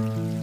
Mm-hmm.